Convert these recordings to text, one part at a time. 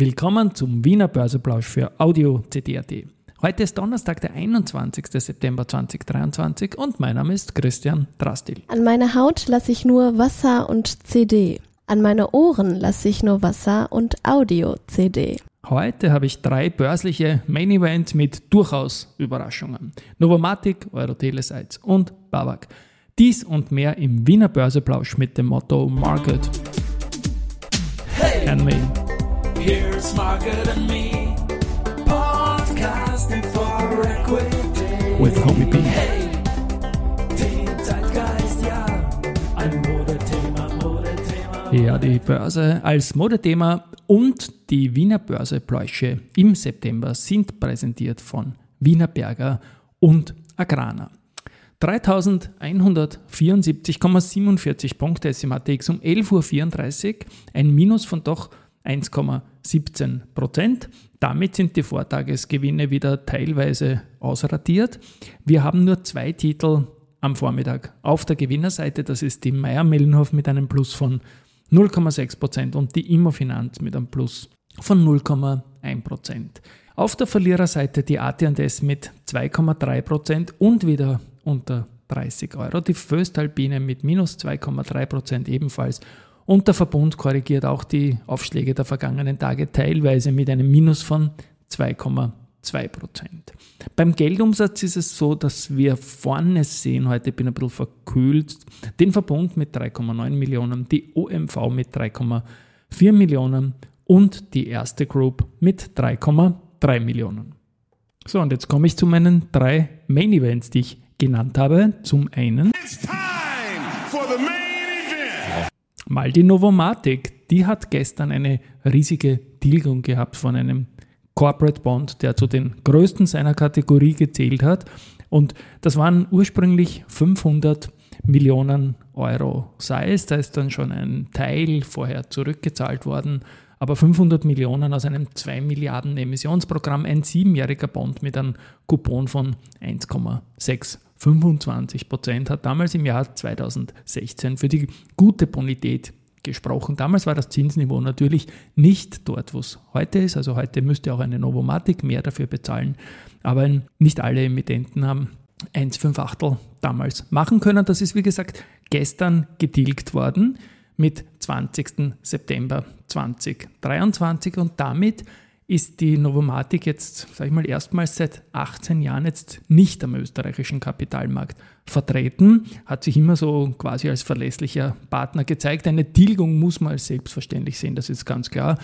Willkommen zum Wiener Börseplausch für Audio CD.at. Heute ist Donnerstag, der 21. September 2023 und mein Name ist Christian Drastil. An meine Haut lasse ich nur Wasser und CD. An meine Ohren lasse ich nur Wasser und Audio-CD. Heute habe ich drei börsliche Main Events mit durchaus Überraschungen. Novomatic, Euroteleseits und Babak. Dies und mehr im Wiener Börseplausch mit dem Motto Market hey, Market and Me. Podcasting for Equity. With Homie B. Hey, den Zeitgeist, ja. Ein Modethema, Modethema. Ja, die Börse als Modethema und die Wiener Börsepläusche im September sind präsentiert von Wiener Berger und Agrana. 3174,47 Punkte SMATX um 11.34 Uhr, ein Minus von doch 1,17 Prozent. Damit sind die Vortagesgewinne wieder teilweise ausradiert. Wir haben nur zwei Titel am Vormittag auf der Gewinnerseite. Das ist die Meier-Mellenhof mit einem Plus von 0,6 Prozent und die Immofinanz mit einem Plus von 0,1 Prozent. Auf der Verliererseite die AT&S mit 2,3 Prozent und wieder unter 30 Euro. Die Föstalpine mit minus 2,3 Prozent ebenfalls. Und der Verbund korrigiert auch die Aufschläge der vergangenen Tage teilweise mit einem Minus von 2,2 Prozent. Beim Geldumsatz ist es so, dass wir vorne sehen, heute bin ich ein bisschen verkühlt, den Verbund mit 3,9 Millionen, die OMV mit 3,4 Millionen und die erste Group mit 3,3 Millionen. So, und jetzt komme ich zu meinen drei Main Events, die ich genannt habe. Zum einen mal die Novomatic. Die hat gestern eine riesige Tilgung gehabt von einem Corporate Bond, der zu den größten seiner Kategorie gezählt hat. Und das waren ursprünglich 500 Millionen Euro Size. Da ist dann schon ein Teil vorher zurückgezahlt worden. Aber 500 Millionen aus einem 2 Milliarden Emissionsprogramm, ein siebenjähriger Bond mit einem Coupon von 1,6 25 Prozent, hat damals im Jahr 2016 für die gute Bonität gesprochen. Damals war das Zinsniveau natürlich nicht dort, wo es heute ist. Also heute müsste auch eine Novomatic mehr dafür bezahlen. Aber nicht alle Emittenten haben 1,5 Achtel damals machen können. Das ist, wie gesagt, gestern getilgt worden mit 20. September 2023 und damit ist die Novomatic jetzt, sage ich mal, erstmals seit 18 Jahren jetzt nicht am österreichischen Kapitalmarkt vertreten, hat sich immer so quasi als verlässlicher Partner gezeigt. Eine Tilgung muss man als selbstverständlich sehen, das ist ganz klar.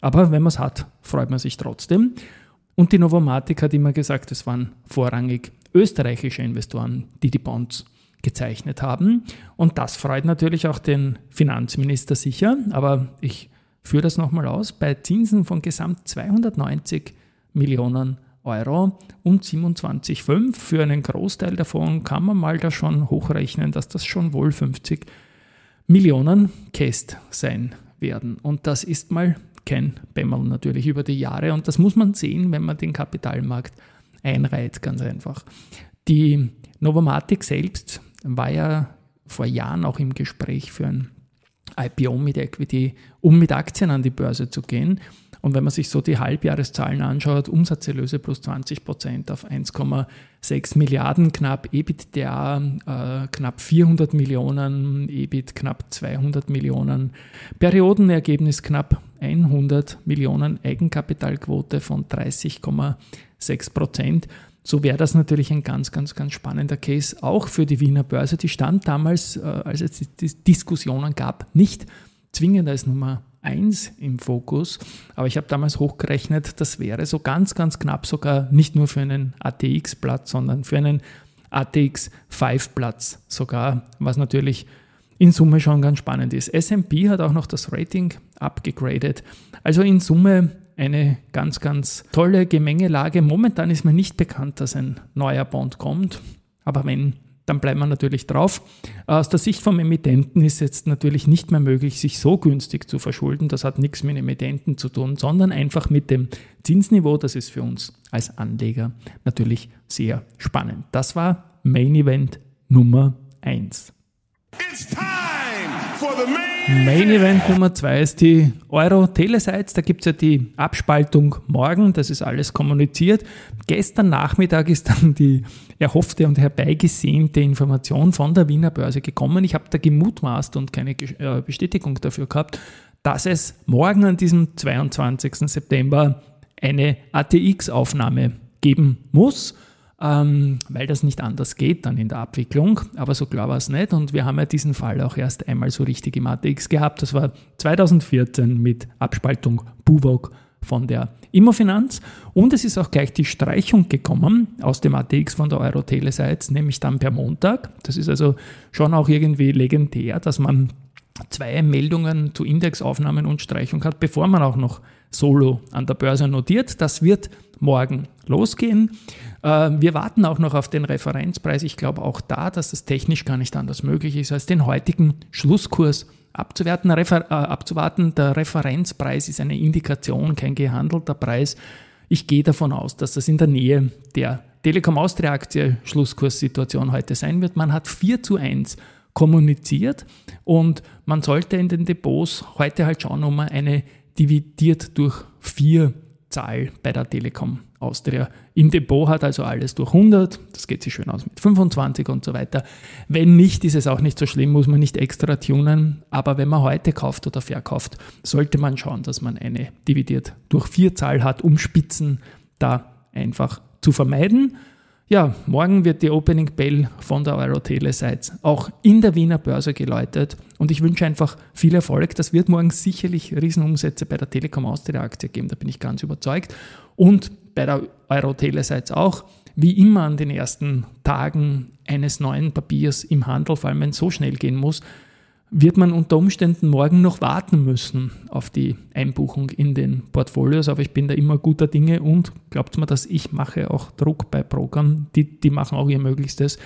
Aber wenn man es hat, freut man sich trotzdem. Und die Novomatic hat immer gesagt, es waren vorrangig österreichische Investoren, die die Bonds gezeichnet haben. Und das freut natürlich auch den Finanzminister sicher. Aber ich führe das nochmal aus, bei Zinsen von gesamt 290 Millionen Euro und 27,5 für einen Großteil davon kann man mal da schon hochrechnen, dass das schon wohl 50 Millionen Käst sein werden. Und das ist mal kein Bämmerl natürlich über die Jahre und das muss man sehen, wenn man den Kapitalmarkt einreiht, ganz einfach. Die Novomatic selbst war ja vor Jahren auch im Gespräch für ein IPO mit Equity, um mit Aktien an die Börse zu gehen. Und wenn man sich so die Halbjahreszahlen anschaut, Umsatzerlöse plus 20 Prozent auf 1,6 Milliarden knapp, EBITDA äh, knapp 400 Millionen, EBIT knapp 200 Millionen, Periodenergebnis knapp 100 Millionen, Eigenkapitalquote von 30,6 Prozent so wäre das natürlich ein ganz, ganz, ganz spannender Case auch für die Wiener Börse. Die stand damals, äh, als es die Diskussionen gab, nicht zwingend als Nummer 1 im Fokus, aber ich habe damals hochgerechnet, das wäre so ganz, ganz knapp sogar nicht nur für einen ATX-Platz, sondern für einen ATX 5-Platz sogar, was natürlich in Summe schon ganz spannend ist. SP hat auch noch das Rating abgegradet. Also in Summe eine ganz, ganz tolle Gemengelage. Momentan ist mir nicht bekannt, dass ein neuer Bond kommt, aber wenn, dann bleibt man natürlich drauf. Aus der Sicht vom Emittenten ist jetzt natürlich nicht mehr möglich, sich so günstig zu verschulden. Das hat nichts mit Emittenten zu tun, sondern einfach mit dem Zinsniveau. Das ist für uns als Anleger natürlich sehr spannend. Das war Main Event Nummer 1. It's time Main Event Nummer zwei ist die Euro Telesites. Da gibt es ja die Abspaltung morgen, das ist alles kommuniziert. Gestern Nachmittag ist dann die erhoffte und herbeigesehnte Information von der Wiener Börse gekommen. Ich habe da gemutmaßt und keine äh, Bestätigung dafür gehabt, dass es morgen an diesem 22. September eine ATX-Aufnahme geben muss ähm, weil das nicht anders geht dann in der Abwicklung. Aber so klar war es nicht. Und wir haben ja diesen Fall auch erst einmal so richtig im ATX gehabt. Das war 2014 mit Abspaltung Buwok von der Immofinanz. Und es ist auch gleich die Streichung gekommen aus dem ATX von der Euro-Tele-Seite, nämlich dann per Montag. Das ist also schon auch irgendwie legendär, dass man zwei Meldungen zu Indexaufnahmen und Streichung hat, bevor man auch noch solo an der Börse notiert. Das wird morgen losgehen. Äh, wir warten auch noch auf den Referenzpreis. Ich glaube auch da, dass es technisch gar nicht anders möglich ist, als den heutigen Schlusskurs abzuwerten, Refer äh, abzuwarten. Der Referenzpreis ist eine Indikation, kein gehandelter Preis. Ich gehe davon aus, dass das in der Nähe der Telekom Austria Aktie Schlusskurssituation heute sein wird. Man hat 4 zu 1 kommuniziert und man sollte in den Depots heute halt schauen, ob man eine dividiert durch 4 Zahl bei der Telekom Austria im Depot hat, also alles durch 100. Das geht sich schön aus mit 25 und so weiter. Wenn nicht, ist es auch nicht so schlimm, muss man nicht extra tunen. Aber wenn man heute kauft oder verkauft, sollte man schauen, dass man eine dividiert durch 4 Zahl hat, um Spitzen da einfach zu vermeiden. Ja, morgen wird die Opening Bell von der Eurotele-Seite auch in der Wiener Börse geläutet und ich wünsche einfach viel Erfolg. Das wird morgen sicherlich Riesenumsätze bei der Telekom Austria Aktie geben, da bin ich ganz überzeugt. Und bei der Eurotele-Seite auch, wie immer an den ersten Tagen eines neuen Papiers im Handel, vor allem wenn es so schnell gehen muss, wird man unter Umständen morgen noch warten müssen auf die Einbuchung in den Portfolios, aber ich bin da immer guter Dinge und glaubt mir, dass ich mache auch Druck bei Brokern, die, die machen auch ihr Möglichstes.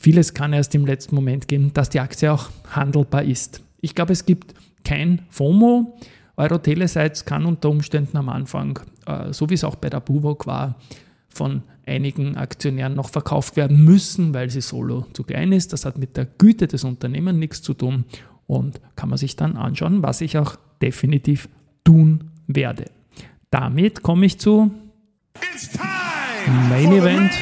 Vieles kann erst im letzten Moment gehen, dass die Aktie auch handelbar ist. Ich glaube, es gibt kein FOMO. Euro-Telesites kann unter Umständen am Anfang, äh, so wie es auch bei der Buwok war, von einigen Aktionären noch verkauft werden müssen, weil sie solo zu klein ist. Das hat mit der Güte des Unternehmens nichts zu tun und kann man sich dann anschauen, was ich auch definitiv tun werde. Damit komme ich zu Main Event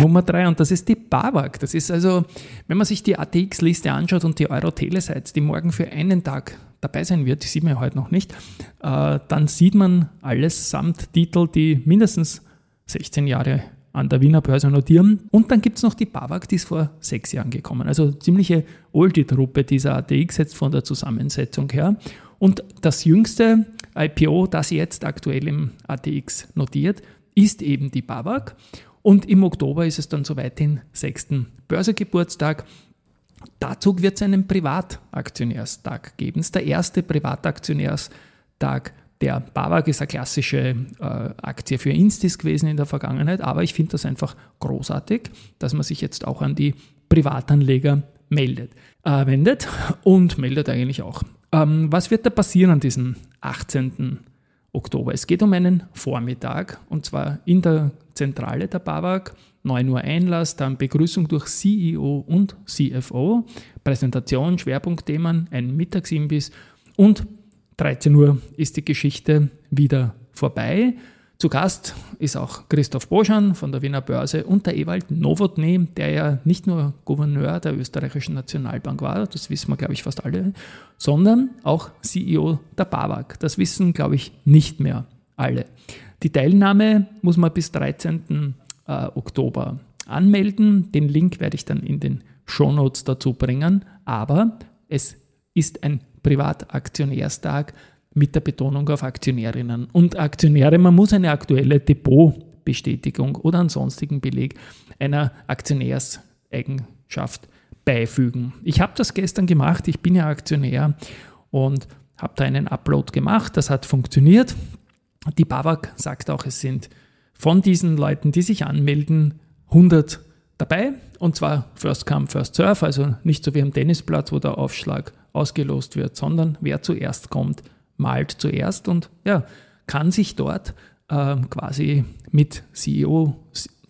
Nummer 3 und das ist die BAWAG. Das ist also, wenn man sich die ATX-Liste anschaut und die Euro-Telesites, die morgen für einen Tag dabei sein wird, die sieht man ja heute noch nicht, äh, dann sieht man alles samt Titel, die mindestens 16 Jahre an der Wiener Börse notieren. Und dann gibt es noch die BAWAG, die ist vor sechs Jahren gekommen. Also ziemliche Oldie-Truppe dieser ATX jetzt von der Zusammensetzung her. Und das jüngste IPO, das jetzt aktuell im ATX notiert, ist eben die BAWAG. Und im Oktober ist es dann soweit den sechsten Börsegeburtstag. Dazu wird es einen Privataktionärstag geben. Es ist der erste Privataktionärstag der BAWAG ist eine klassische äh, Aktie für Instis gewesen in der Vergangenheit, aber ich finde das einfach großartig, dass man sich jetzt auch an die Privatanleger meldet, äh, wendet und meldet eigentlich auch. Ähm, was wird da passieren an diesem 18. Oktober? Es geht um einen Vormittag und zwar in der Zentrale der BAWAG. 9 Uhr Einlass, dann Begrüßung durch CEO und CFO, Präsentation, Schwerpunktthemen, ein Mittagsimbiss und 13 Uhr ist die Geschichte wieder vorbei. Zu Gast ist auch Christoph Boschan von der Wiener Börse und der Ewald Nowotny, der ja nicht nur Gouverneur der österreichischen Nationalbank war, das wissen wir, glaube ich, fast alle, sondern auch CEO der BAWAG. Das wissen, glaube ich, nicht mehr alle. Die Teilnahme muss man bis 13. Äh, Oktober anmelden. Den Link werde ich dann in den Shownotes dazu bringen, aber es ist ein Privataktionärstag mit der Betonung auf Aktionärinnen und Aktionäre. Man muss eine aktuelle Depotbestätigung oder einen sonstigen Beleg einer Aktionärseigenschaft beifügen. Ich habe das gestern gemacht, ich bin ja Aktionär und habe da einen Upload gemacht, das hat funktioniert. Die BAWAG sagt auch, es sind von diesen Leuten, die sich anmelden, 100 dabei und zwar First Come, First Serve, also nicht so wie am Tennisplatz, wo der Aufschlag ausgelost wird, sondern wer zuerst kommt, malt zuerst und ja, kann sich dort äh, quasi mit CEO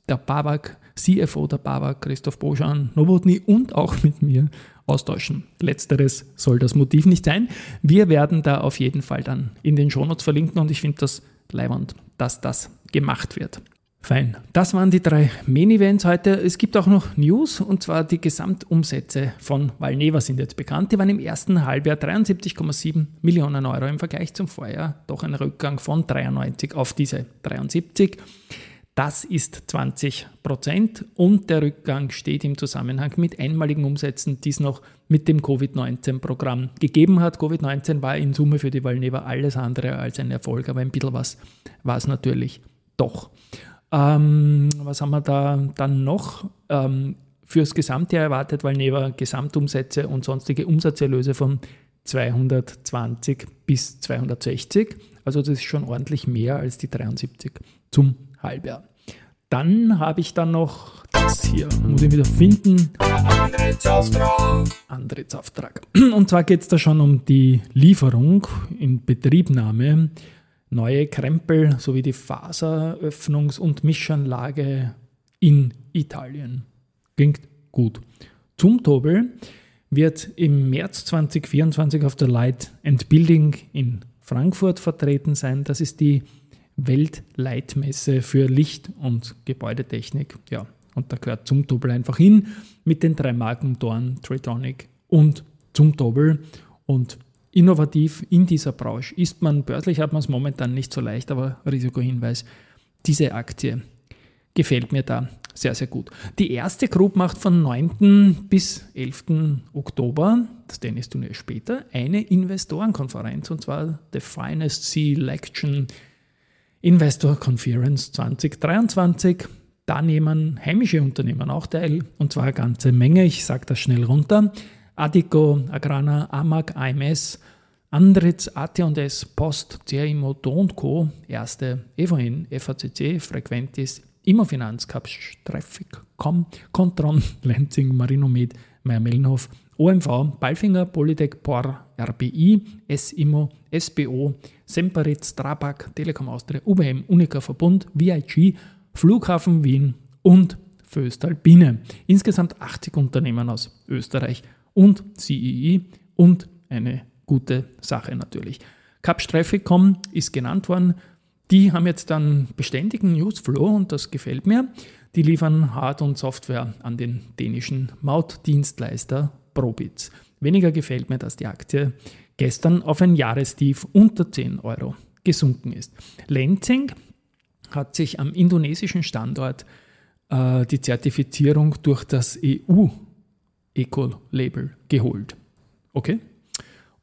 der BAWAG CFO der BAWA, Christoph Boschan, Nowotny und auch mit mir austauschen. Letzteres soll das Motiv nicht sein. Wir werden da auf jeden Fall dann in den Shownotes verlinken und ich finde das leibend, dass das gemacht wird. Fein. Das waren die drei Main-Events heute. Es gibt auch noch News und zwar die Gesamtumsätze von Valneva sind jetzt bekannt. Die waren im ersten Halbjahr 73,7 Millionen Euro im Vergleich zum Vorjahr. Doch ein Rückgang von 93 auf diese 73. Das ist 20 Prozent und der Rückgang steht im Zusammenhang mit einmaligen Umsätzen, die es noch mit dem Covid-19-Programm gegeben hat. Covid-19 war in Summe für die Valneva alles andere als ein Erfolg, aber ein bisschen was war es natürlich doch. Ähm, was haben wir da dann noch? Ähm, fürs Gesamtjahr erwartet Valneva Gesamtumsätze und sonstige Umsatzerlöse von 220 bis 260. Also das ist schon ordentlich mehr als die 73 zum Halbjahr. Dann habe ich dann noch das hier, muss ich wieder finden. Antrittsauftrag. Antrittsauftrag. Und zwar geht es da schon um die Lieferung in Betriebnahme neue Krempel sowie die Faseröffnungs- und Mischanlage in Italien. Klingt gut. Zum Tobel wird im März 2024 auf der Light and Building in Frankfurt vertreten sein. Das ist die Weltleitmesse für Licht- und Gebäudetechnik. Ja, und da gehört zum Tobel einfach hin mit den drei Marken Dorn, Tritonic und zum Tobel. Und innovativ in dieser Branche. Ist man börslich, hat man es momentan nicht so leicht, aber Risikohinweis, diese Aktie gefällt mir da sehr, sehr gut. Die erste Group macht von 9. bis 11. Oktober, das Tennisturnier später, eine Investorenkonferenz und zwar The Finest Selection Investor Conference 2023. Da nehmen heimische Unternehmen auch teil und zwar eine ganze Menge. Ich sage das schnell runter. Adico, Agrana, Amag, AMS, Andritz, AT&S, Post, CRIMO, Do Co., Erste, EVN, FACC, Frequentis, Immofinanz, Capsch, Traffic, Com, Contron, Lenzing, Marinomed, Meyer-Mellenhof, OMV, Balfinger, Polytech, POR, RBI, SIMO, SBO, Semperit, Strabag, Telekom Austria, UBM, Unica Verbund, VIG, Flughafen Wien und Föstalpine. Insgesamt 80 Unternehmen aus Österreich und CEE und eine gute Sache natürlich. Capstraffic.com ist genannt worden. Die haben jetzt dann beständigen Newsflow und das gefällt mir. Die liefern Hard- und Software an den dänischen Mautdienstleister Probitz. Weniger gefällt mir, dass die Aktie gestern auf ein Jahrestief unter 10 Euro gesunken ist. Lenzing hat sich am indonesischen Standort äh, die Zertifizierung durch das EU Eco-Label geholt. Okay?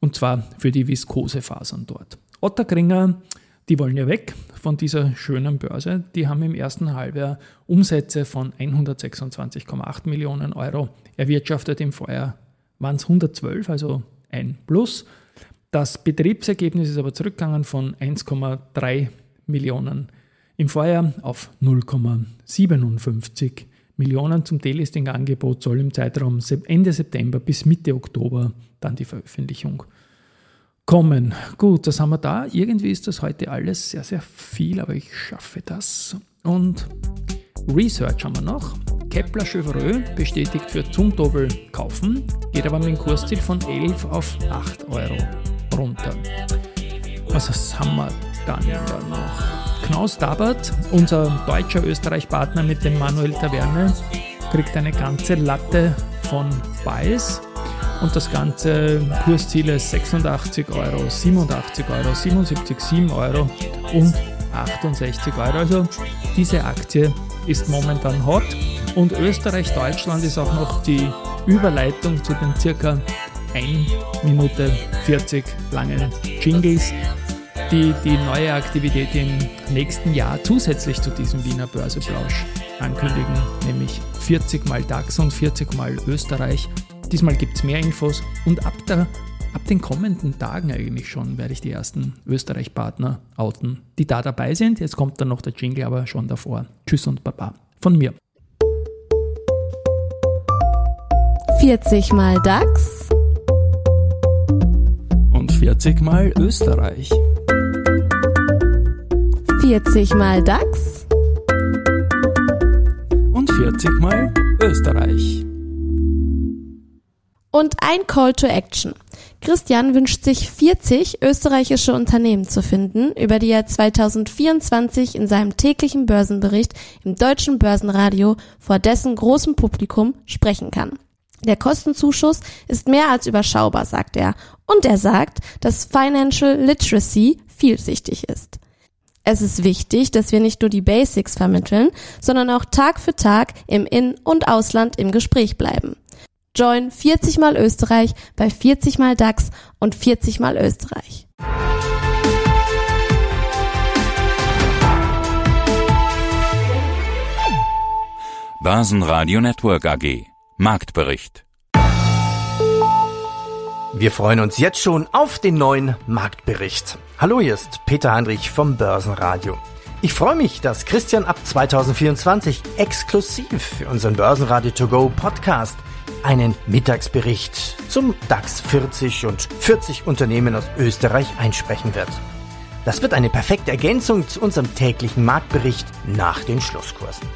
Und zwar für die Viskosefasern dort. Otterkringer, die wollen ja weg von dieser schönen Börse. Die haben im ersten Halbjahr Umsätze von 126,8 Millionen Euro erwirtschaftet. Im Vorjahr waren es 112, also ein Plus. Das Betriebsergebnis ist aber zurückgegangen von 1,3 Millionen im Vorjahr auf 0,57 Millionen zum Delisting-Angebot soll im Zeitraum Ende September bis Mitte Oktober dann die Veröffentlichung kommen. Gut, das haben wir da. Irgendwie ist das heute alles sehr, sehr viel, aber ich schaffe das. Und Research haben wir noch. Kepler Chevreux bestätigt für Zumtobel kaufen, geht aber mit dem Kursziel von 11 auf 8 Euro runter. Was haben wir dann da noch? Knaus Dabert, unser deutscher Österreich-Partner mit dem Manuel Taverne, kriegt eine ganze Latte von Buys und das ganze Kursziel ist 86 Euro, 87 Euro, 77, 7 Euro und 68 Euro. Also diese Aktie ist momentan hot und Österreich-Deutschland ist auch noch die Überleitung zu den circa 1 Minute 40 langen Jingles die die neue Aktivität im nächsten Jahr zusätzlich zu diesem Wiener Börseplausch ankündigen, nämlich 40 mal DAX und 40 mal Österreich. Diesmal gibt es mehr Infos und ab, der, ab den kommenden Tagen eigentlich schon werde ich die ersten Österreich-Partner outen, die da dabei sind. Jetzt kommt dann noch der Jingle, aber schon davor. Tschüss und Baba von mir. 40 mal DAX und 40 mal Österreich. 40 mal DAX und 40 mal Österreich. Und ein Call to Action. Christian wünscht sich 40 österreichische Unternehmen zu finden, über die er 2024 in seinem täglichen Börsenbericht im deutschen Börsenradio vor dessen großem Publikum sprechen kann. Der Kostenzuschuss ist mehr als überschaubar, sagt er. Und er sagt, dass Financial Literacy vielschichtig ist. Es ist wichtig, dass wir nicht nur die Basics vermitteln, sondern auch Tag für Tag im In- und Ausland im Gespräch bleiben. Join 40 mal Österreich bei 40 mal DAX und 40 mal Österreich. Börsenradio Network AG Marktbericht Wir freuen uns jetzt schon auf den neuen Marktbericht. Hallo, hier ist Peter Heinrich vom Börsenradio. Ich freue mich, dass Christian ab 2024 exklusiv für unseren Börsenradio To Go Podcast einen Mittagsbericht zum DAX 40 und 40 Unternehmen aus Österreich einsprechen wird. Das wird eine perfekte Ergänzung zu unserem täglichen Marktbericht nach den Schlusskursen.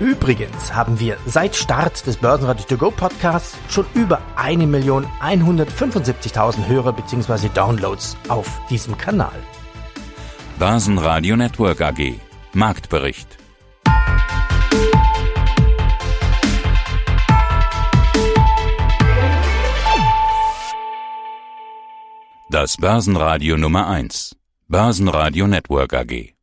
Übrigens haben wir seit Start des Börsenradio To Go Podcasts schon über 1.175.000 Hörer bzw. Downloads auf diesem Kanal. Börsenradio Network AG Marktbericht Das Börsenradio Nummer 1 Börsenradio Network AG